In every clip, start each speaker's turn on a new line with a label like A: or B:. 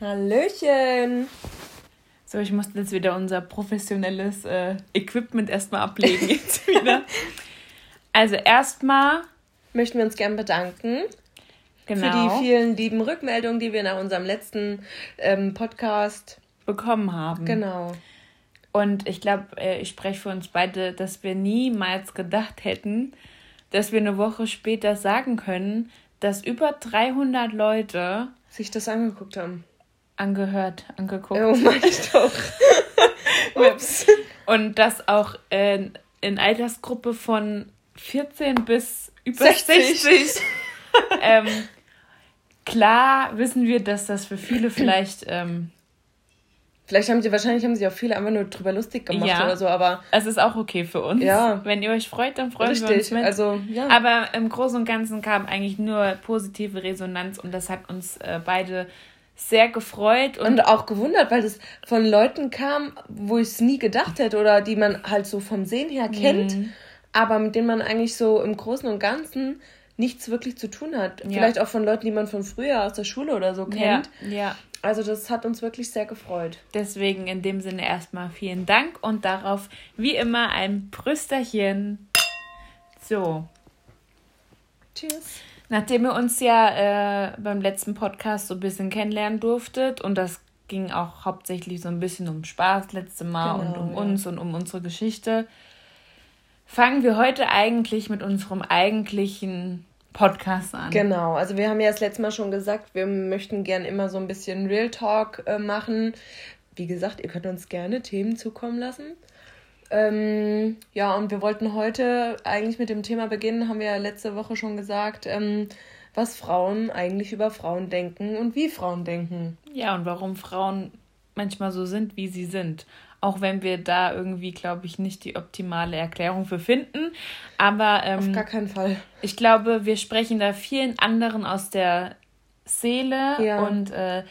A: Hallöchen.
B: So, ich musste jetzt wieder unser professionelles äh, Equipment erstmal ablegen jetzt wieder. Also erstmal
A: möchten wir uns gern bedanken genau. für die vielen lieben Rückmeldungen, die wir nach unserem letzten ähm, Podcast
B: bekommen haben. Genau. Und ich glaube, äh, ich spreche für uns beide, dass wir niemals gedacht hätten, dass wir eine Woche später sagen können, dass über 300 Leute
A: sich das angeguckt haben.
B: Angehört, angeguckt. Oh, mein ich doch. Ups. Und das auch äh, in Altersgruppe von 14 bis über 60. 60. ähm, klar wissen wir, dass das für viele vielleicht. Ähm,
A: vielleicht haben sie, wahrscheinlich haben sie auch viele einfach nur drüber lustig gemacht ja, oder so, aber.
B: Es ist auch okay für uns. Ja. Wenn ihr euch freut, dann freuen Richtig, wir uns mit. Also, ja. Aber im Großen und Ganzen kam eigentlich nur positive Resonanz und das hat uns äh, beide sehr gefreut
A: und, und, auch gewundert, weil das von Leuten kam, wo ich es nie gedacht hätte oder die man halt so vom Sehen her kennt. Mhm aber mit denen man eigentlich so im Großen und Ganzen nichts wirklich zu tun hat. Ja. Vielleicht auch von Leuten, die man von früher aus der Schule oder so kennt. Ja, ja. Also das hat uns wirklich sehr gefreut.
B: Deswegen in dem Sinne erstmal vielen Dank und darauf wie immer ein Brüsterchen. So. Tschüss. Nachdem ihr uns ja äh, beim letzten Podcast so ein bisschen kennenlernen durftet und das ging auch hauptsächlich so ein bisschen um Spaß letzte Mal genau, und um ja. uns und um unsere Geschichte, fangen wir heute eigentlich mit unserem eigentlichen Podcast an.
A: Genau, also wir haben ja das letzte Mal schon gesagt, wir möchten gern immer so ein bisschen Real Talk äh, machen. Wie gesagt, ihr könnt uns gerne Themen zukommen lassen. Ähm, ja, und wir wollten heute eigentlich mit dem Thema beginnen, haben wir ja letzte Woche schon gesagt, ähm, was Frauen eigentlich über Frauen denken und wie Frauen denken.
B: Ja, und warum Frauen manchmal so sind, wie sie sind. Auch wenn wir da irgendwie, glaube ich, nicht die optimale Erklärung für finden. Aber. Ähm, Auf
A: gar keinen Fall.
B: Ich glaube, wir sprechen da vielen anderen aus der Seele ja. und äh,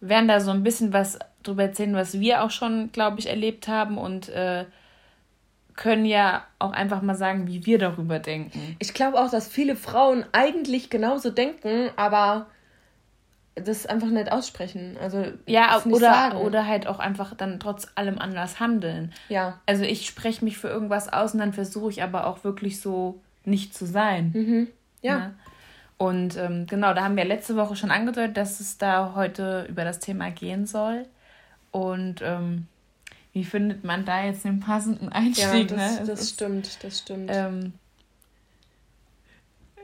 B: werden da so ein bisschen was drüber erzählen, was wir auch schon, glaube ich, erlebt haben und äh, können ja auch einfach mal sagen, wie wir darüber denken.
A: Ich glaube auch, dass viele Frauen eigentlich genauso denken, aber das einfach nicht aussprechen. Also
B: ja, oder, oder halt auch einfach dann trotz allem anders handeln. Ja. Also ich spreche mich für irgendwas aus und dann versuche ich aber auch wirklich so nicht zu sein. Mhm. Ja. ja. Ne? Und ähm, genau, da haben wir letzte Woche schon angedeutet, dass es da heute über das Thema gehen soll. Und ähm, wie findet man da jetzt den passenden Einstieg? Ja, das,
A: ne? das stimmt, das stimmt. Ähm,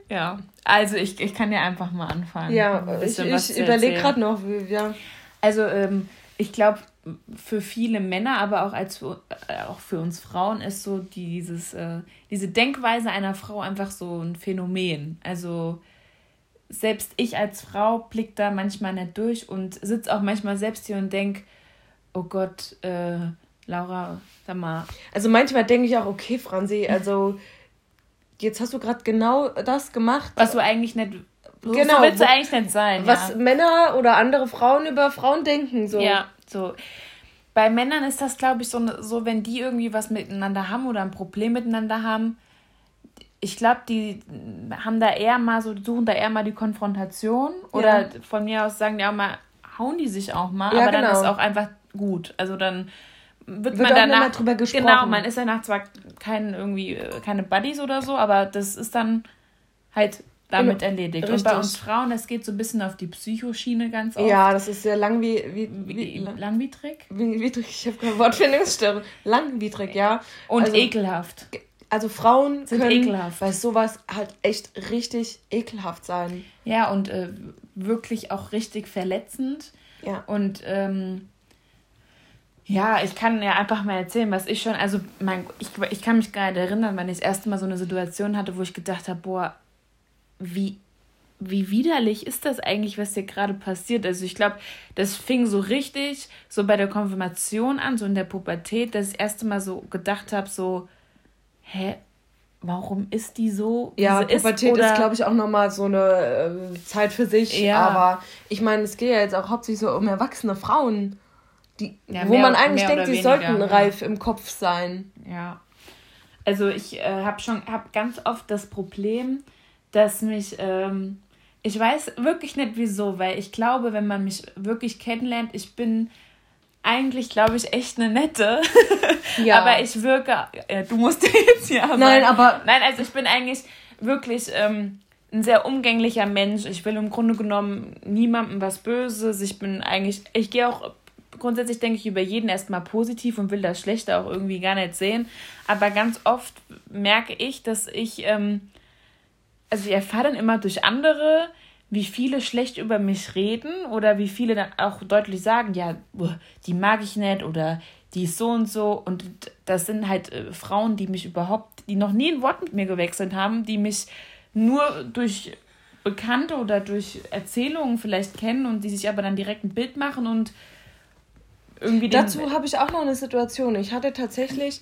B: ja, also ich, ich kann ja einfach mal anfangen. Ja, ich, ich überlege gerade noch, ja. Also ähm, ich glaube, für viele Männer, aber auch als für, äh, auch für uns Frauen ist so dieses äh, diese Denkweise einer Frau einfach so ein Phänomen. Also selbst ich als Frau blick da manchmal nicht durch und sitze auch manchmal selbst hier und denk, oh Gott, äh, Laura, sag mal.
A: Also manchmal denke ich auch, okay, Franzi, also jetzt hast du gerade genau das gemacht.
B: Was du eigentlich nicht. Genau. So willst du eigentlich nicht
A: sein. Was ja. Männer oder andere Frauen über Frauen denken. So.
B: Ja, so. Bei Männern ist das, glaube ich, so, so, wenn die irgendwie was miteinander haben oder ein Problem miteinander haben, ich glaube, die haben da eher mal so, suchen da eher mal die Konfrontation. Oder ja. von mir aus sagen die auch mal, hauen die sich auch mal, ja, aber genau. dann ist auch einfach gut. Also dann wird, wird man danach drüber gesprochen. Genau, man ist danach zwar kein irgendwie äh, keine Buddies oder so, aber das ist dann halt damit genau. erledigt. Richtig. Und bei uns Frauen, das geht so ein bisschen auf die Psychoschiene ganz
A: oft. Ja, das ist sehr lang wie, wie, wie
B: langwidrig.
A: Widrig, ich habe keine Wortfindungsstörung. Langwidrig, ja.
B: Und also, ekelhaft.
A: Also Frauen sind können ekelhaft. bei sowas halt echt richtig ekelhaft sein.
B: Ja, und äh, wirklich auch richtig verletzend. Ja. Und ähm, ja, ich kann ja einfach mal erzählen, was ich schon, also mein, ich, ich kann mich gerade erinnern, wenn ich das erste Mal so eine Situation hatte, wo ich gedacht habe, boah, wie, wie widerlich ist das eigentlich, was hier gerade passiert? Also ich glaube, das fing so richtig so bei der Konfirmation an, so in der Pubertät, dass ich das erste Mal so gedacht habe, so, hä, warum ist die so? Ja,
A: Pubertät ist, ist glaube ich, auch nochmal so eine äh, Zeit für sich. Ja. Aber ich meine, es geht ja jetzt auch hauptsächlich so um erwachsene Frauen die, ja, wo man eigentlich denkt, die sollten reif im Kopf sein.
B: Ja. Also ich äh, habe schon hab ganz oft das Problem, dass mich ähm, Ich weiß wirklich nicht wieso, weil ich glaube, wenn man mich wirklich kennenlernt, ich bin eigentlich, glaube ich, echt eine nette. Ja. aber ich wirke, ja, du musst jetzt ja. Nein, aber. Nein, also ich bin eigentlich wirklich ähm, ein sehr umgänglicher Mensch. Ich will im Grunde genommen niemandem was Böses. Ich bin eigentlich, ich gehe auch grundsätzlich denke ich über jeden erstmal positiv und will das Schlechte auch irgendwie gar nicht sehen. Aber ganz oft merke ich, dass ich, ähm, also ich erfahre dann immer durch andere, wie viele schlecht über mich reden oder wie viele dann auch deutlich sagen, ja, die mag ich nicht oder die ist so und so. Und das sind halt äh, Frauen, die mich überhaupt, die noch nie ein Wort mit mir gewechselt haben, die mich nur durch Bekannte oder durch Erzählungen vielleicht kennen und die sich aber dann direkt ein Bild machen und
A: irgendwie Dazu habe ich auch noch eine Situation. Ich hatte tatsächlich,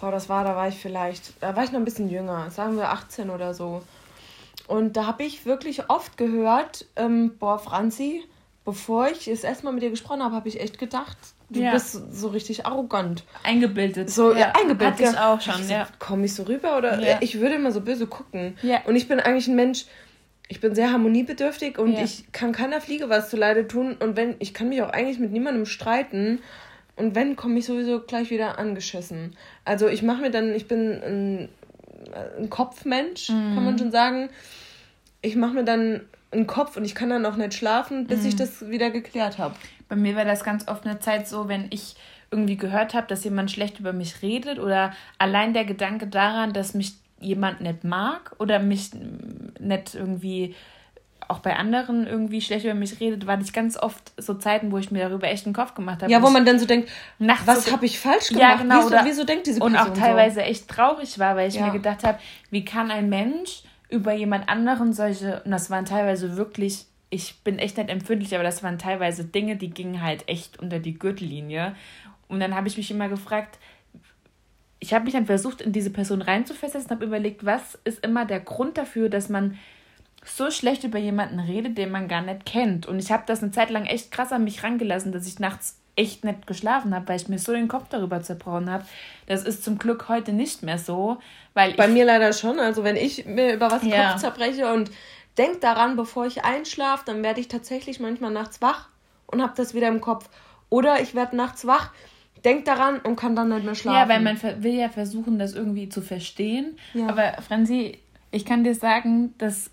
A: boah, das war, da war ich vielleicht, da war ich noch ein bisschen jünger, sagen wir 18 oder so. Und da habe ich wirklich oft gehört, ähm, boah, Franzi, bevor ich das erste Mal mit dir gesprochen habe, habe ich echt gedacht, du ja. bist so richtig arrogant. Eingebildet. So, ja, ja eingebildet. Hatte ich auch schon, ja. Komme ich so rüber oder ja. ich würde immer so böse gucken. Ja. Und ich bin eigentlich ein Mensch, ich bin sehr harmoniebedürftig und ja. ich kann keiner Fliege was zu Leide tun. Und wenn, ich kann mich auch eigentlich mit niemandem streiten. Und wenn, komme ich sowieso gleich wieder angeschissen. Also ich mache mir dann, ich bin ein, ein Kopfmensch, mhm. kann man schon sagen. Ich mache mir dann einen Kopf und ich kann dann auch nicht schlafen, bis mhm. ich das wieder geklärt habe.
B: Bei mir war das ganz oft eine Zeit so, wenn ich irgendwie gehört habe, dass jemand schlecht über mich redet oder allein der Gedanke daran, dass mich jemand nicht mag oder mich nicht irgendwie auch bei anderen irgendwie schlecht über mich redet, waren ich ganz oft so Zeiten, wo ich mir darüber echt einen Kopf gemacht habe. Ja, wo man dann so denkt, was so habe ich falsch gemacht? Ja, genau. Wieso, oder, wieso denkt diese Person Und auch teilweise so? echt traurig war, weil ich ja. mir gedacht habe, wie kann ein Mensch über jemand anderen solche, und das waren teilweise wirklich, ich bin echt nicht empfindlich, aber das waren teilweise Dinge, die gingen halt echt unter die Gürtellinie. Und dann habe ich mich immer gefragt, ich habe mich dann versucht, in diese Person reinzuversetzen, habe überlegt, was ist immer der Grund dafür, dass man so schlecht über jemanden redet, den man gar nicht kennt. Und ich habe das eine Zeit lang echt krass an mich rangelassen, dass ich nachts echt nicht geschlafen habe, weil ich mir so den Kopf darüber zerbrochen habe. Das ist zum Glück heute nicht mehr so, weil
A: bei mir leider schon. Also wenn ich mir über was den ja. Kopf zerbreche und denke daran, bevor ich einschlafe, dann werde ich tatsächlich manchmal nachts wach und habe das wieder im Kopf. Oder ich werde nachts wach denkt daran und kann dann nicht mehr schlafen.
B: Ja, weil man will ja versuchen, das irgendwie zu verstehen. Ja. Aber Franzi, ich kann dir sagen, dass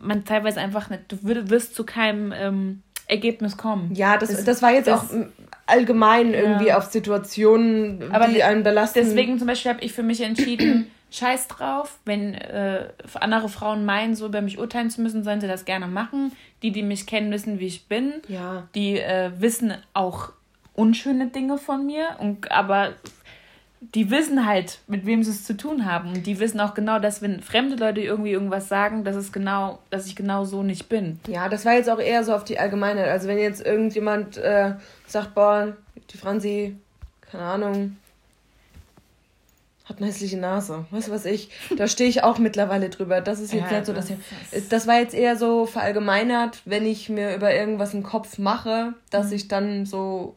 B: man teilweise einfach nicht, du wirst zu keinem ähm, Ergebnis kommen.
A: Ja, das, das, das war jetzt das, auch allgemein irgendwie ja. auf Situationen, Aber die einen
B: belasten. Deswegen zum Beispiel habe ich für mich entschieden, Scheiß drauf, wenn äh, andere Frauen meinen, so über mich urteilen zu müssen, sollen sie das gerne machen. Die, die mich kennen, wissen, wie ich bin. Ja. Die äh, wissen auch unschöne Dinge von mir, und, aber die wissen halt, mit wem sie es zu tun haben. Und die wissen auch genau, dass wenn fremde Leute irgendwie irgendwas sagen, dass es genau, dass ich genau so nicht bin.
A: Ja, das war jetzt auch eher so auf die Allgemeinheit. Also wenn jetzt irgendjemand äh, sagt, boah, die Franzi, keine Ahnung, hat eine hässliche Nase. Weißt du was ich? Da stehe ich auch mittlerweile drüber. Das ist jetzt ja, nicht so, dass ich, das war jetzt eher so verallgemeinert, wenn ich mir über irgendwas im Kopf mache, dass mhm. ich dann so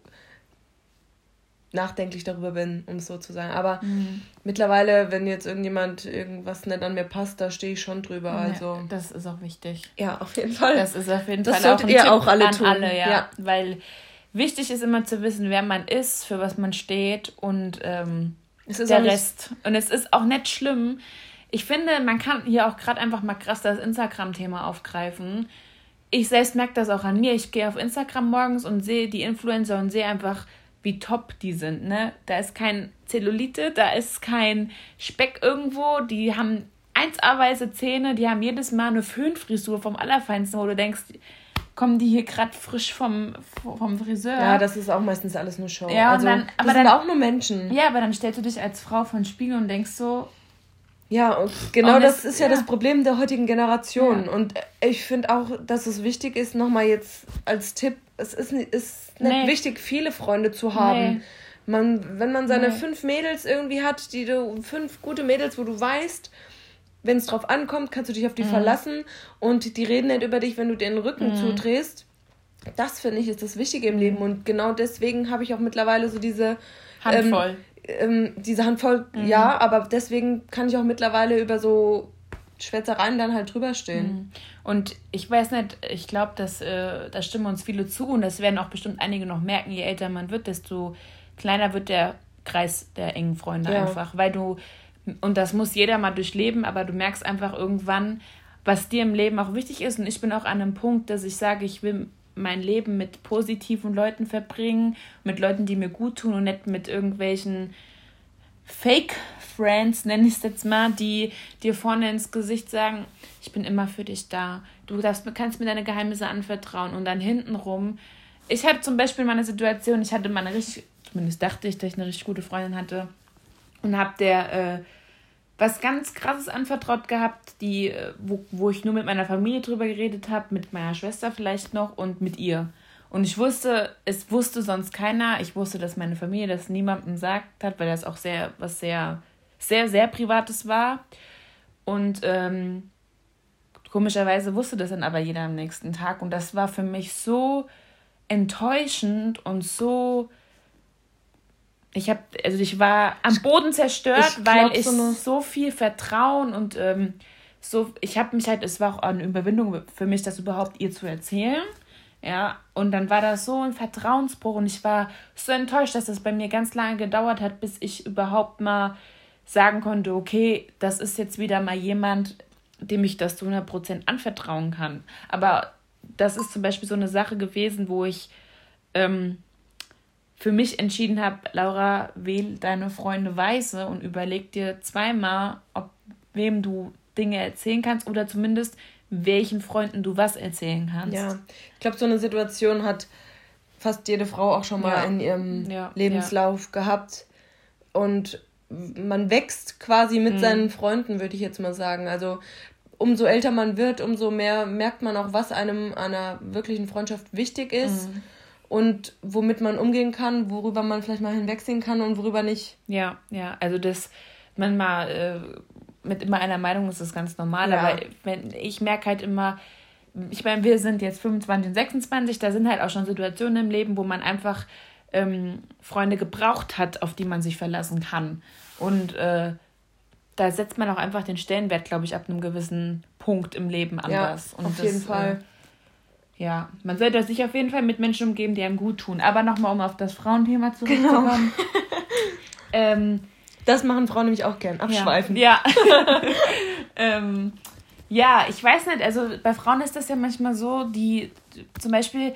A: nachdenklich darüber bin, um es so zu sagen. Aber mhm. mittlerweile, wenn jetzt irgendjemand irgendwas nicht an mir passt, da stehe ich schon drüber. Also
B: das ist auch wichtig.
A: Ja, auf jeden Fall. Das ist auf jeden das Fall auch ein ihr Tipp
B: auch alle an tun. alle, ja. ja. Weil wichtig ist immer zu wissen, wer man ist, für was man steht und ähm, der Rest. Und es ist auch nicht schlimm. Ich finde, man kann hier auch gerade einfach mal krass das Instagram-Thema aufgreifen. Ich selbst merke das auch an mir. Ich gehe auf Instagram morgens und sehe die Influencer und sehe einfach wie top die sind. Ne? Da ist kein Zellulite, da ist kein Speck irgendwo. Die haben 1A-weiße Zähne, die haben jedes Mal eine Föhnfrisur vom Allerfeinsten, wo du denkst, kommen die hier gerade frisch vom, vom Friseur.
A: Ja, das ist auch meistens alles nur Show. Ja, also, dann,
B: aber das sind dann, auch nur Menschen. Ja, aber dann stellst du dich als Frau von Spiegel und denkst so.
A: Ja, und genau und das, das ist ja, ja, das Problem der heutigen Generation. Ja. Und ich finde auch, dass es wichtig ist, nochmal jetzt als Tipp, es ist, ist nicht nee. wichtig, viele Freunde zu haben. Nee. Man, wenn man seine nee. fünf Mädels irgendwie hat, die du, fünf gute Mädels, wo du weißt, wenn es drauf ankommt, kannst du dich auf die mhm. verlassen und die reden nicht über dich, wenn du den Rücken mhm. zudrehst. Das finde ich ist das Wichtige im Leben und genau deswegen habe ich auch mittlerweile so diese Handvoll. Ähm, ähm, diese Handvoll, mhm. ja, aber deswegen kann ich auch mittlerweile über so Schwätzereien dann halt drüber stehen. Mhm.
B: Und ich weiß nicht, ich glaube, dass äh, da stimmen uns viele zu und das werden auch bestimmt einige noch merken, je älter man wird, desto kleiner wird der Kreis der engen Freunde ja. einfach, weil du und das muss jeder mal durchleben, aber du merkst einfach irgendwann, was dir im Leben auch wichtig ist und ich bin auch an einem Punkt, dass ich sage, ich will mein Leben mit positiven Leuten verbringen, mit Leuten, die mir gut tun und nicht mit irgendwelchen Fake Friends, nenne ich es jetzt mal, die dir vorne ins Gesicht sagen, ich bin immer für dich da. Du darfst, kannst mir deine Geheimnisse anvertrauen. Und dann hintenrum. Ich hatte zum Beispiel mal eine Situation, ich hatte mal eine richtig, zumindest dachte ich, dass ich eine richtig gute Freundin hatte. Und habe der äh, was ganz krasses anvertraut gehabt, die, äh, wo, wo ich nur mit meiner Familie drüber geredet habe, mit meiner Schwester vielleicht noch und mit ihr. Und ich wusste, es wusste sonst keiner. Ich wusste, dass meine Familie das niemandem sagt hat, weil das auch sehr, was sehr, sehr, sehr Privates war. Und ähm, komischerweise wusste das dann aber jeder am nächsten Tag. Und das war für mich so enttäuschend und so ich habe, also ich war am Boden zerstört, ich weil ich so, so, viel Vertrauen und ähm, so, ich habe mich halt, es war auch eine Überwindung für mich, das überhaupt ihr zu erzählen. Ja, und dann war das so ein Vertrauensbruch und ich war so enttäuscht, dass das bei mir ganz lange gedauert hat, bis ich überhaupt mal sagen konnte, okay, das ist jetzt wieder mal jemand, dem ich das zu 100% anvertrauen kann. Aber das ist zum Beispiel so eine Sache gewesen, wo ich ähm, für mich entschieden habe, Laura, wähl deine Freunde weise und überleg dir zweimal, ob wem du Dinge erzählen kannst oder zumindest welchen Freunden du was erzählen kannst.
A: Ja, ich glaube, so eine Situation hat fast jede Frau auch schon mal ja. in ihrem ja, Lebenslauf ja. gehabt. Und man wächst quasi mit mhm. seinen Freunden, würde ich jetzt mal sagen. Also umso älter man wird, umso mehr merkt man auch, was einem einer wirklichen Freundschaft wichtig ist. Mhm und womit man umgehen kann, worüber man vielleicht mal hinwegsehen kann und worüber nicht.
B: Ja, ja, also das, man mal äh, mit immer einer Meinung ist das ganz normal, ja. aber wenn, ich merke halt immer, ich meine, wir sind jetzt 25 und 26, da sind halt auch schon Situationen im Leben, wo man einfach ähm, Freunde gebraucht hat, auf die man sich verlassen kann. Und äh, da setzt man auch einfach den Stellenwert, glaube ich, ab einem gewissen Punkt im Leben anders. Ja, auf jeden Fall. Äh, ja, man sollte sich auf jeden Fall mit Menschen umgeben, die einem gut tun. Aber nochmal, um auf das Frauenthema zurückzukommen. Genau.
A: ähm, das machen Frauen nämlich auch gern, abschweifen.
B: Ja. Ja. ähm, ja, ich weiß nicht, also bei Frauen ist das ja manchmal so, die zum Beispiel,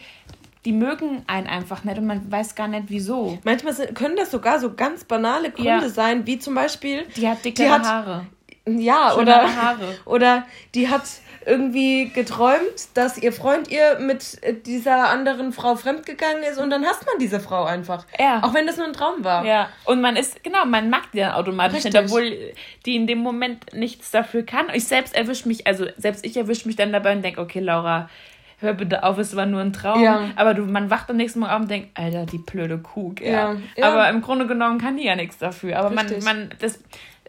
B: die mögen einen einfach nicht und man weiß gar nicht wieso.
A: Manchmal sind, können das sogar so ganz banale Gründe ja. sein, wie zum Beispiel. Die hat dicke Haare. Ja, Schöne oder, Haare. oder die hat irgendwie geträumt, dass ihr Freund ihr mit dieser anderen Frau fremdgegangen ist und dann hasst man diese Frau einfach. Ja. Auch wenn das nur ein Traum war.
B: Ja. Und man ist, genau, man mag die dann automatisch nicht, obwohl die in dem Moment nichts dafür kann. Ich selbst erwische mich, also selbst ich erwische mich dann dabei und denke, okay, Laura, hör bitte auf, es war nur ein Traum. Ja. Aber du, man wacht am nächsten Morgen auf und denkt, Alter, die blöde Kuh. Ja. ja. Aber im Grunde genommen kann die ja nichts dafür. Aber Richtig. man, man, das,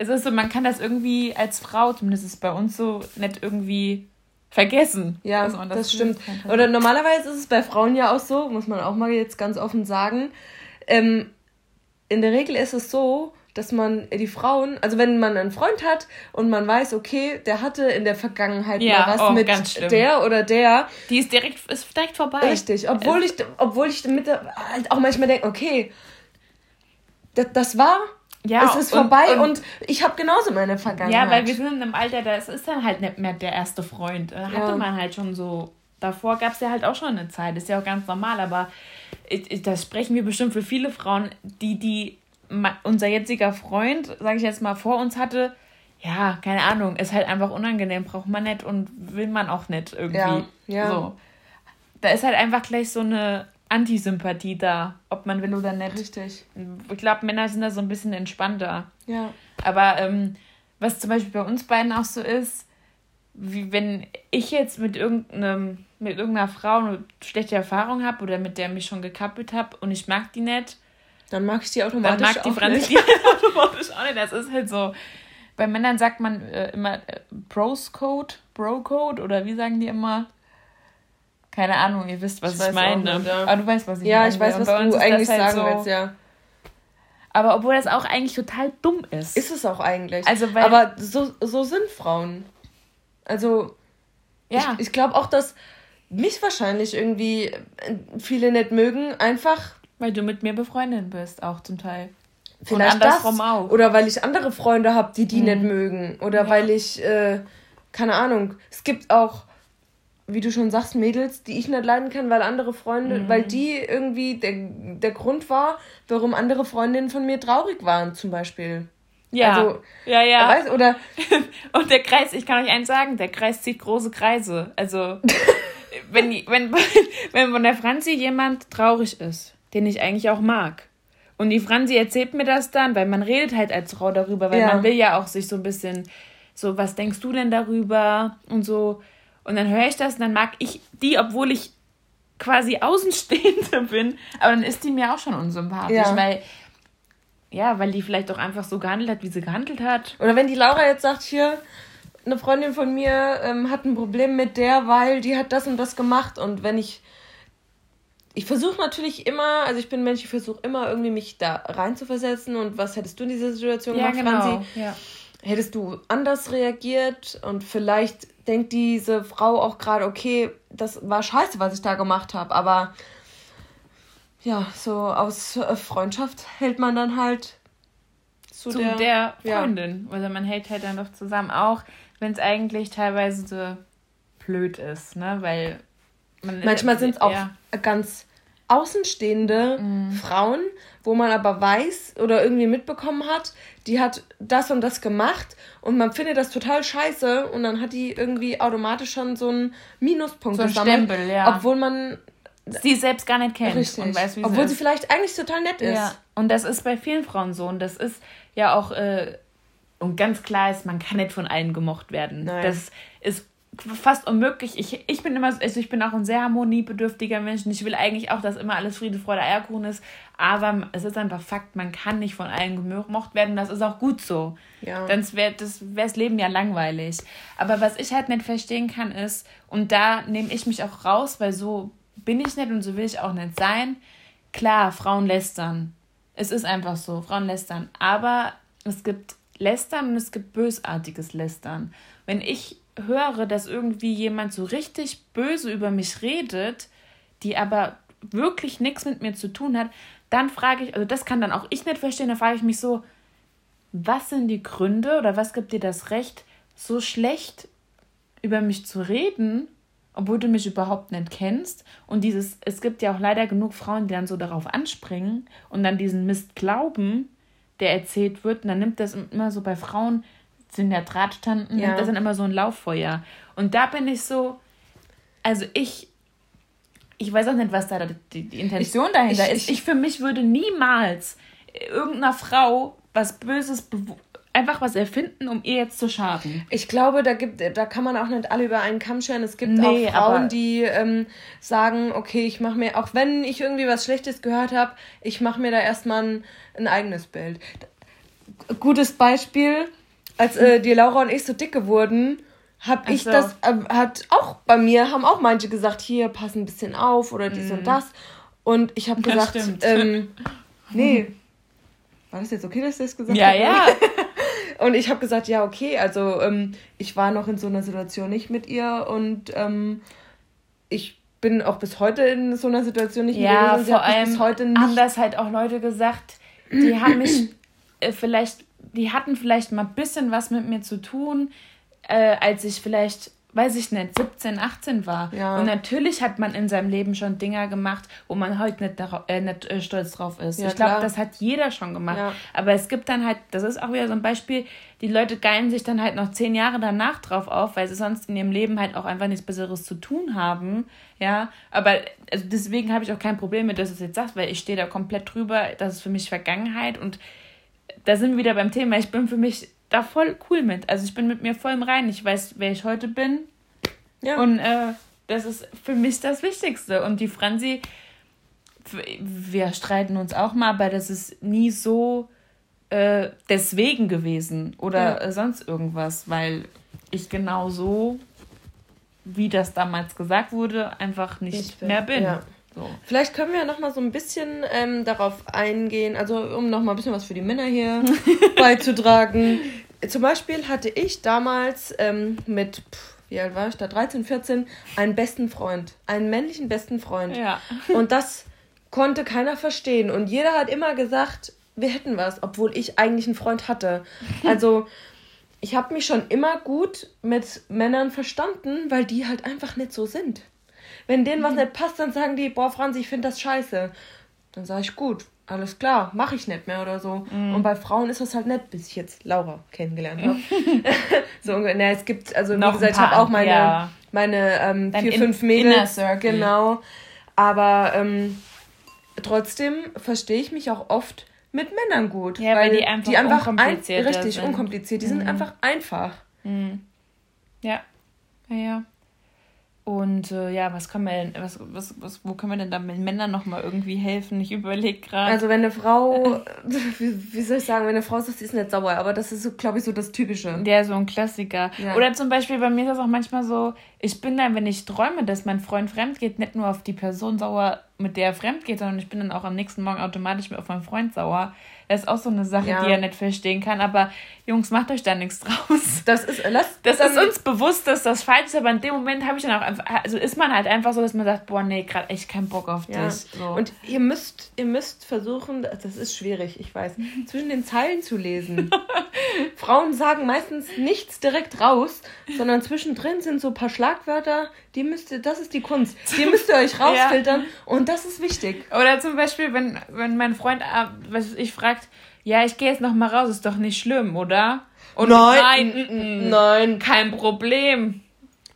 B: es ist so, man kann das irgendwie als Frau, zumindest ist es bei uns so, nicht irgendwie vergessen. Ja, das,
A: das stimmt. Oder normalerweise ist es bei Frauen ja auch so, muss man auch mal jetzt ganz offen sagen. Ähm, in der Regel ist es so, dass man die Frauen, also wenn man einen Freund hat und man weiß, okay, der hatte in der Vergangenheit ja, mal was oh, mit der oder der.
B: Die ist direkt, ist direkt vorbei.
A: Richtig, obwohl ich, obwohl ich mit der, halt auch manchmal denke, okay, das, das war ja, es ist vorbei und, und ich habe genauso meine Vergangenheit.
B: Ja, weil wir sind in einem Alter, das ist dann halt nicht mehr der erste Freund. Da hatte ja. man halt schon so. Davor gab es ja halt auch schon eine Zeit, ist ja auch ganz normal, aber das sprechen wir bestimmt für viele Frauen, die, die unser jetziger Freund, sage ich jetzt mal, vor uns hatte, ja, keine Ahnung, ist halt einfach unangenehm, braucht man nicht und will man auch nicht irgendwie. Ja, ja. So. Da ist halt einfach gleich so eine Antisympathie da, ob man will oder nicht. Richtig. Ich glaube, Männer sind da so ein bisschen entspannter. Ja. Aber ähm, was zum Beispiel bei uns beiden auch so ist, wie wenn ich jetzt mit irgendeinem mit irgendeiner Frau eine schlechte Erfahrung habe oder mit der mich schon gekappelt habe und ich mag die nicht,
A: dann mag ich die automatisch dann mag die
B: Franzi die automatisch auch nicht. Das ist halt so. Bei Männern sagt man äh, immer äh, Bros Code, Bro Code oder wie sagen die immer? Keine Ahnung, ihr wisst, was ich, ich meine. Nicht, ja. Aber du weißt, was ich ja, meine. Ja, ich weiß, was du eigentlich halt sagen so, willst, ja. Aber obwohl das auch eigentlich total dumm ist.
A: Ist es auch eigentlich. Also, weil, Aber so, so sind Frauen. Also, ja. ich, ich glaube auch, dass mich wahrscheinlich irgendwie äh, viele nicht mögen, einfach.
B: Weil du mit mir befreundet bist, auch zum Teil.
A: Vielleicht Und andersrum das, auch. Oder weil ich andere Freunde habe, die die mhm. nicht mögen. Oder ja. weil ich, äh, keine Ahnung, es gibt auch, wie du schon sagst, Mädels, die ich nicht leiden kann, weil andere Freunde, mhm. weil die irgendwie der, der Grund war, warum andere Freundinnen von mir traurig waren, zum Beispiel. Ja, also,
B: ja, ja. Weiß, oder und der Kreis, ich kann euch eins sagen, der Kreis zieht große Kreise. Also wenn, wenn, wenn von der Franzi jemand traurig ist, den ich eigentlich auch mag, und die Franzi erzählt mir das dann, weil man redet halt als Frau darüber, weil ja. man will ja auch sich so ein bisschen, so, was denkst du denn darüber und so. Und dann höre ich das und dann mag ich die, obwohl ich quasi Außenstehende bin, aber dann ist die mir auch schon unsympathisch, ja. weil ja, weil die vielleicht auch einfach so gehandelt hat, wie sie gehandelt hat.
A: Oder wenn die Laura jetzt sagt, hier, eine Freundin von mir ähm, hat ein Problem mit der, weil die hat das und das gemacht. Und wenn ich. Ich versuche natürlich immer, also ich bin ein Mensch, ich versuche immer irgendwie mich da reinzuversetzen. Und was hättest du in dieser Situation ja, gemacht, genau. Franzi? Ja. Hättest du anders reagiert und vielleicht denkt diese Frau auch gerade, okay, das war scheiße, was ich da gemacht habe, aber ja, so aus äh, Freundschaft hält man dann halt
B: zu, zu der, der, Freundin. Ja. Oder man hält halt dann doch zusammen, auch wenn es eigentlich teilweise so blöd ist, ne? Weil
A: man manchmal sind es auch ganz außenstehende mhm. Frauen, wo man aber weiß oder irgendwie mitbekommen hat, die hat das und das gemacht und man findet das total scheiße und dann hat die irgendwie automatisch schon so einen Minuspunkt so gesammelt, Stempel, ja. obwohl man
B: sie selbst gar nicht kennt Richtig. und
A: weiß, wie Obwohl sie, sie vielleicht eigentlich total nett ist.
B: Ja. Und das ist bei vielen Frauen so. Und das ist ja auch, äh, und ganz klar ist, man kann nicht von allen gemocht werden. Nein. Das ist fast unmöglich. Ich, ich bin immer, also ich bin auch ein sehr harmoniebedürftiger Mensch und ich will eigentlich auch, dass immer alles Friede, Freude, Eierkuchen ist. Aber es ist einfach Fakt, man kann nicht von allen gemocht werden. Das ist auch gut so. Ja. Dann wäre das, das Leben ja langweilig. Aber was ich halt nicht verstehen kann ist, und da nehme ich mich auch raus, weil so bin ich nicht und so will ich auch nicht sein. Klar, Frauen lästern. Es ist einfach so, Frauen lästern. Aber es gibt Lästern und es gibt bösartiges Lästern. Wenn ich höre, dass irgendwie jemand so richtig böse über mich redet, die aber wirklich nichts mit mir zu tun hat, dann frage ich, also das kann dann auch ich nicht verstehen, da frage ich mich so, was sind die Gründe oder was gibt dir das Recht, so schlecht über mich zu reden obwohl du mich überhaupt nicht kennst. Und dieses, es gibt ja auch leider genug Frauen, die dann so darauf anspringen und dann diesen Mist glauben, der erzählt wird. Und dann nimmt das immer so bei Frauen, sind ja Drahtstanden, ja. das dann immer so ein Lauffeuer. Und da bin ich so, also ich, ich weiß auch nicht, was da die, die Intention ich, dahinter ich, ist. Ich, ich für mich würde niemals irgendeiner Frau was Böses einfach was erfinden, um ihr jetzt zu schaden.
A: Ich glaube, da gibt, da kann man auch nicht alle über einen Kamm scheren. Es gibt nee, auch Frauen, die ähm, sagen, okay, ich mache mir, auch wenn ich irgendwie was Schlechtes gehört habe, ich mache mir da erstmal ein, ein eigenes Bild. Gutes Beispiel, als äh, die Laura und ich so dicke wurden, habe ich so. das, äh, hat auch bei mir, haben auch manche gesagt, hier, pass ein bisschen auf oder dies mm. und mhm. das. Und ich habe gesagt, ähm, nee, war das jetzt okay, dass ich das gesagt ja, habe? Ja, ja. Und ich habe gesagt, ja, okay, also ähm, ich war noch in so einer Situation nicht mit ihr und ähm, ich bin auch bis heute in so einer Situation nicht ja, mit ihr. Ja, vor
B: allem bis heute nicht haben das halt auch Leute gesagt, die haben mich äh, vielleicht, die hatten vielleicht mal ein bisschen was mit mir zu tun, äh, als ich vielleicht weiß ich nicht, 17, 18 war. Ja. Und natürlich hat man in seinem Leben schon Dinger gemacht, wo man heute nicht, äh, nicht äh, stolz drauf ist. Ja, ich glaube, das hat jeder schon gemacht. Ja. Aber es gibt dann halt, das ist auch wieder so ein Beispiel, die Leute geilen sich dann halt noch zehn Jahre danach drauf auf, weil sie sonst in ihrem Leben halt auch einfach nichts Besseres zu tun haben. Ja, aber also deswegen habe ich auch kein Problem mit, dass du es jetzt sagst, weil ich stehe da komplett drüber. Das ist für mich Vergangenheit und da sind wir wieder beim Thema. Ich bin für mich da voll cool mit. Also ich bin mit mir voll im Reinen. Ich weiß, wer ich heute bin. Ja. Und äh, das ist für mich das Wichtigste. Und die Franzi, wir streiten uns auch mal, aber das ist nie so äh, deswegen gewesen oder ja. sonst irgendwas, weil ich genau so, wie das damals gesagt wurde, einfach nicht mehr bin. Ja.
A: So. Vielleicht können wir noch mal so ein bisschen ähm, darauf eingehen, also um noch mal ein bisschen was für die Männer hier beizutragen. Zum Beispiel hatte ich damals ähm, mit wie alt war ich da? 13, 14, einen besten Freund. Einen männlichen besten Freund. Ja. Und das konnte keiner verstehen. Und jeder hat immer gesagt, wir hätten was, obwohl ich eigentlich einen Freund hatte. Also ich habe mich schon immer gut mit Männern verstanden, weil die halt einfach nicht so sind. Wenn denen was mhm. nicht passt, dann sagen die, boah, Franz, ich finde das scheiße. Dann sage ich, gut, alles klar, mache ich nicht mehr oder so. Mhm. Und bei Frauen ist das halt nett, bis ich jetzt Laura kennengelernt habe. so, na, es gibt, also wie gesagt, ich habe auch meine, ja. meine ähm, vier, fünf Mädels. Genau. Aber ähm, trotzdem verstehe ich mich auch oft mit Männern gut. Ja, weil, weil die einfach, die einfach unkompliziert ein, richtig sind. unkompliziert. Die mhm. sind einfach einfach.
B: Mhm. Ja. Ja, ja. Und äh, ja, was kann man was, was, was, wo können wir denn da mit Männern nochmal irgendwie helfen? Ich überlege gerade.
A: Also wenn eine Frau, wie, wie, soll ich sagen, wenn eine Frau sagt, sie ist nicht sauer, aber das ist so, glaube ich, so das Typische.
B: Ja, so ein Klassiker. Ja. Oder zum Beispiel, bei mir ist das auch manchmal so, ich bin dann, wenn ich träume, dass mein Freund fremd geht, nicht nur auf die Person sauer, mit der er fremd geht, sondern ich bin dann auch am nächsten Morgen automatisch auf meinen Freund sauer. Das ist auch so eine Sache, ja. die er nicht verstehen kann. Aber Jungs, macht euch da nichts draus. Das ist, lass, das ist uns bewusst, dass das falsch ist, aber in dem Moment habe ich dann auch einfach, also ist man halt einfach so, dass man sagt, boah, nee, gerade echt keinen Bock auf ja. dich. So.
A: Und ihr müsst, ihr müsst versuchen, das ist schwierig, ich weiß, zwischen den Zeilen zu lesen. Frauen sagen meistens nichts direkt raus, sondern zwischendrin sind so ein paar Schlagwörter, die müsst ihr, das ist die Kunst. Die müsst ihr euch rausfiltern ja. und das ist wichtig.
B: Oder zum Beispiel, wenn, wenn mein Freund, äh, was ich fragt, ja, ich gehe jetzt noch mal raus, ist doch nicht schlimm, oder? Und nein, nein, n -n, nein, kein Problem.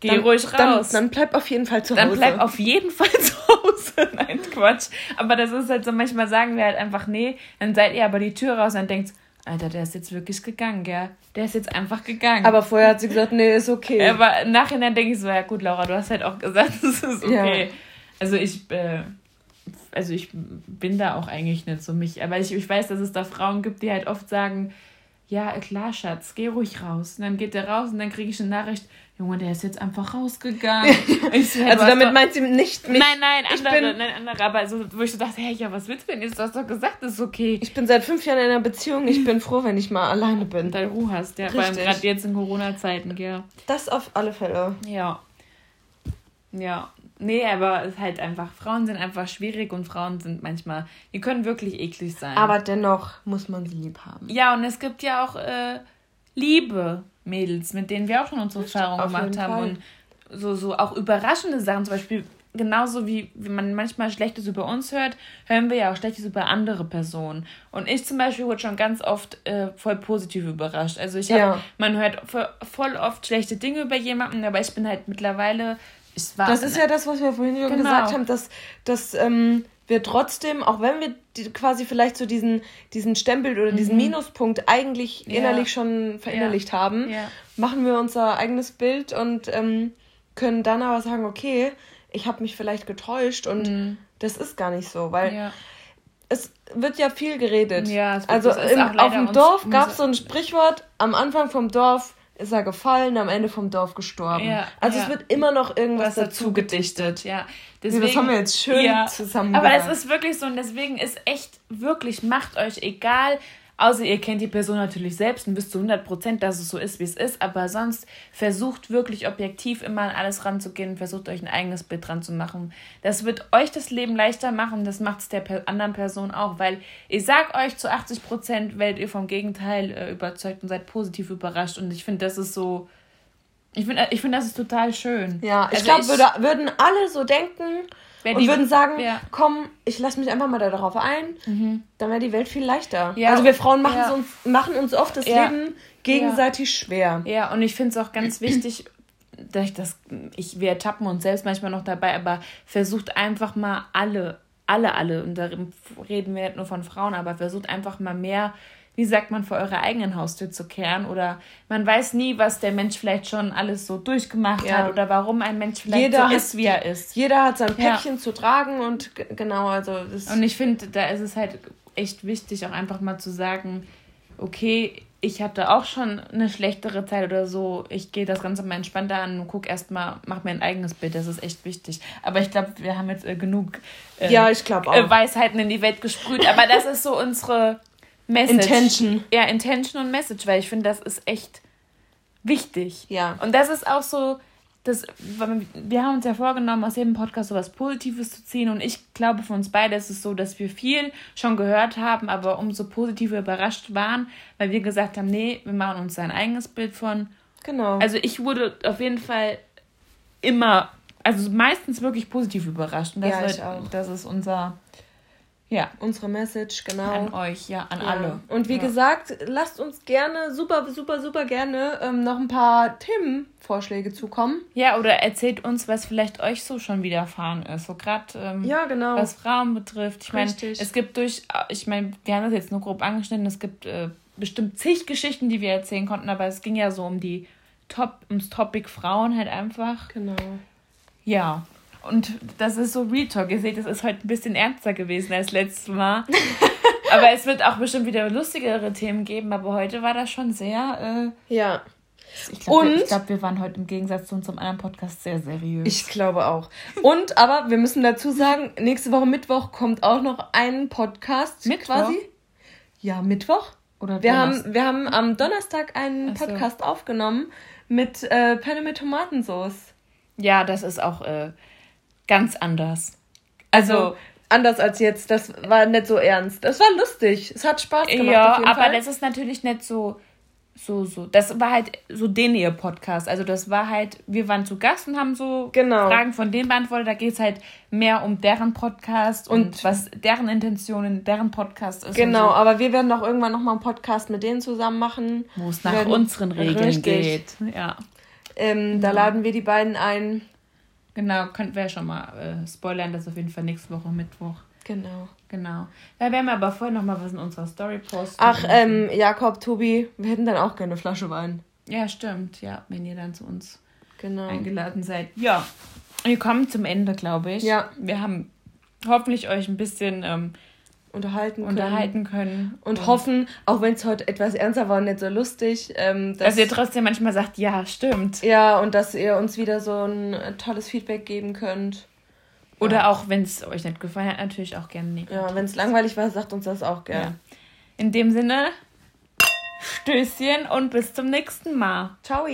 B: Geh dann, ruhig raus.
A: Dann, dann, bleib auf jeden Fall zu Hause.
B: Dann bleib auf jeden Fall zu Hause. nein, Quatsch. Aber das ist halt so, manchmal sagen wir halt einfach, nee, dann seid ihr aber die Tür raus und denkt, Alter, der ist jetzt wirklich gegangen, gell? Der ist jetzt einfach gegangen.
A: Aber vorher hat sie gesagt, nee, ist okay.
B: Aber im Nachhinein denke ich so, ja gut, Laura, du hast halt auch gesagt, es ist okay. Ja. Also ich, äh, also ich bin da auch eigentlich nicht so mich, aber ich, ich weiß, dass es da Frauen gibt, die halt oft sagen, ja, klar, Schatz, geh ruhig raus. Und dann geht der raus und dann kriege ich eine Nachricht, Junge, der ist jetzt einfach rausgegangen. so, hey, also damit doch... meint sie nicht mich. Nein, nein, andere, bin... nein, andere. Aber so, wo ich so dachte, hey, ja, was willst du denn jetzt? Du hast doch gesagt, das ist okay.
A: Ich bin seit fünf Jahren in einer Beziehung. Ich bin froh, wenn ich mal alleine bin.
B: Deine Ruhe hast, ja. Gerade jetzt in Corona-Zeiten, ja.
A: Das auf alle Fälle.
B: Ja. Ja. Nee, aber es ist halt einfach, Frauen sind einfach schwierig und Frauen sind manchmal, die können wirklich eklig sein.
A: Aber dennoch muss man sie lieb haben.
B: Ja, und es gibt ja auch äh, Liebe Mädels, mit denen wir auch schon unsere Erfahrungen gemacht haben. Fall. Und so, so auch überraschende Sachen, zum Beispiel genauso wie, wie man manchmal Schlechtes über uns hört, hören wir ja auch Schlechtes über andere Personen. Und ich zum Beispiel wurde schon ganz oft äh, voll positiv überrascht. Also ich habe, ja. man hört voll oft schlechte Dinge über jemanden, aber ich bin halt mittlerweile.
A: Das ist ja das, was wir vorhin schon genau. gesagt haben, dass, dass ähm, wir trotzdem, auch wenn wir die, quasi vielleicht so diesen, diesen Stempel oder mhm. diesen Minuspunkt eigentlich ja. innerlich schon verinnerlicht ja. haben, ja. machen wir unser eigenes Bild und ähm, können dann aber sagen, okay, ich habe mich vielleicht getäuscht und mhm. das ist gar nicht so, weil es wird ja viel geredet. Ja, also im, auf dem Dorf gab es so ein Sprichwort, am Anfang vom Dorf ist er gefallen, am Ende vom Dorf gestorben. Ja, also ja. es wird immer noch irgendwas dazu gedichtet. Ja, deswegen, das haben wir jetzt schön
B: ja, zusammen. Aber es ist wirklich so und deswegen ist echt wirklich macht euch egal, Außer ihr kennt die Person natürlich selbst und wisst zu 100 Prozent, dass es so ist, wie es ist. Aber sonst versucht wirklich objektiv immer an alles ranzugehen. Versucht euch ein eigenes Bild dran zu machen. Das wird euch das Leben leichter machen. Das macht es der anderen Person auch. Weil ich sag euch, zu 80 Prozent werdet ihr vom Gegenteil äh, überzeugt und seid positiv überrascht. Und ich finde, das ist so. Ich finde, ich find, das ist total schön.
A: Ja, ich also glaube, würden alle so denken Und würden sagen, ja. komm, ich lasse mich einfach mal darauf ein, mhm. dann wäre die Welt viel leichter. Ja. Also wir Frauen machen, uns, machen uns oft das Leben gegenseitig schwer.
B: Ja, und ich finde es auch ganz wichtig, dass ich das, ich, wir ertappen uns selbst manchmal noch dabei, aber versucht einfach mal alle, alle, alle, und da reden wir nicht nur von Frauen, aber versucht einfach mal mehr wie sagt man, vor eurer eigenen Haustür zu kehren. Oder man weiß nie, was der Mensch vielleicht schon alles so durchgemacht ja. hat oder warum ein Mensch vielleicht
A: jeder
B: so
A: ist, wie er ist. Jeder hat sein Päckchen ja. zu tragen und genau, also.
B: und ich finde, da ist es halt echt wichtig, auch einfach mal zu sagen, okay, ich hatte auch schon eine schlechtere Zeit oder so. Ich gehe das Ganze mal entspannter an und gucke erstmal, mach mir ein eigenes Bild. Das ist echt wichtig. Aber ich glaube, wir haben jetzt äh, genug äh, ja, ich äh, Weisheiten in die Welt gesprüht. Aber das ist so unsere Message. Intention. Ja, Intention und Message, weil ich finde, das ist echt wichtig. Ja. Und das ist auch so, das, wir haben uns ja vorgenommen, aus jedem Podcast sowas Positives zu ziehen. Und ich glaube, für uns beide ist es so, dass wir viel schon gehört haben, aber umso positiver überrascht waren, weil wir gesagt haben, nee, wir machen uns ein eigenes Bild von. Genau. Also ich wurde auf jeden Fall immer, also meistens wirklich positiv überrascht. Und das, ja, ich auch. das ist unser
A: ja. Unsere Message, genau.
B: An euch, ja, an ja. alle.
A: Und wie
B: ja.
A: gesagt, lasst uns gerne, super, super, super gerne ähm, noch ein paar Themenvorschläge zukommen.
B: Ja, oder erzählt uns, was vielleicht euch so schon widerfahren ist. So gerade, ähm, ja, genau. was Frauen betrifft. Ich meine, es gibt durch, ich meine, wir haben das jetzt nur grob angeschnitten, es gibt äh, bestimmt zig Geschichten, die wir erzählen konnten, aber es ging ja so um die Top, ums Topic Frauen halt einfach. Genau. Ja, und das ist so Real Talk. Ihr seht, es ist heute ein bisschen ernster gewesen als letztes Mal. aber es wird auch bestimmt wieder lustigere Themen geben. Aber heute war das schon sehr. Äh, ja. Ich glaube, wir, glaub, wir waren heute im Gegensatz zu unserem anderen Podcast sehr seriös.
A: Ich glaube auch. Und aber wir müssen dazu sagen, nächste Woche Mittwoch kommt auch noch ein Podcast Mittwoch? quasi. Ja, Mittwoch. Oder wir haben, wir haben am Donnerstag einen so. Podcast aufgenommen mit äh, Penne mit Tomatensauce.
B: Ja, das ist auch. Äh, ganz anders.
A: Also, anders als jetzt. Das war nicht so ernst. Das war lustig. Es hat Spaß gemacht. Ja,
B: aber Fall. das ist natürlich nicht so so, so. Das war halt so den ihr Podcast. Also das war halt, wir waren zu Gast und haben so genau. Fragen von denen beantwortet. Da geht es halt mehr um deren Podcast und, und, was deren Intentionen, deren Podcast
A: ist. Genau, so. aber wir werden auch irgendwann nochmal einen Podcast mit denen zusammen machen. Wo es nach unseren Regeln richtig. geht. Ja. Ähm, da ja. laden wir die beiden ein.
B: Genau, könnten wir ja schon mal äh, spoilern, das auf jeden Fall nächste Woche Mittwoch. Genau. Genau. Da werden wir aber vorher noch mal was in unserer Story posten.
A: Ach, ähm, Jakob, Tobi, wir hätten dann auch gerne eine Flasche Wein.
B: Ja, stimmt. Ja, wenn ihr dann zu uns genau. eingeladen seid. Ja, wir kommen zum Ende, glaube ich. Ja. Wir haben hoffentlich euch ein bisschen ähm,
A: unterhalten können. Unterhalten können. Und, und hoffen, auch wenn es heute etwas ernster war und nicht so lustig, ähm,
B: dass, dass ihr trotzdem manchmal sagt, ja, stimmt.
A: Ja, und dass ihr uns wieder so ein äh, tolles Feedback geben könnt.
B: Oder ja. auch, wenn es euch nicht gefallen hat, natürlich auch gerne
A: negativ. Ja, wenn es langweilig war, sagt uns das auch gerne. Ja.
B: In dem Sinne, Stößchen und bis zum nächsten Mal.
A: Ciao.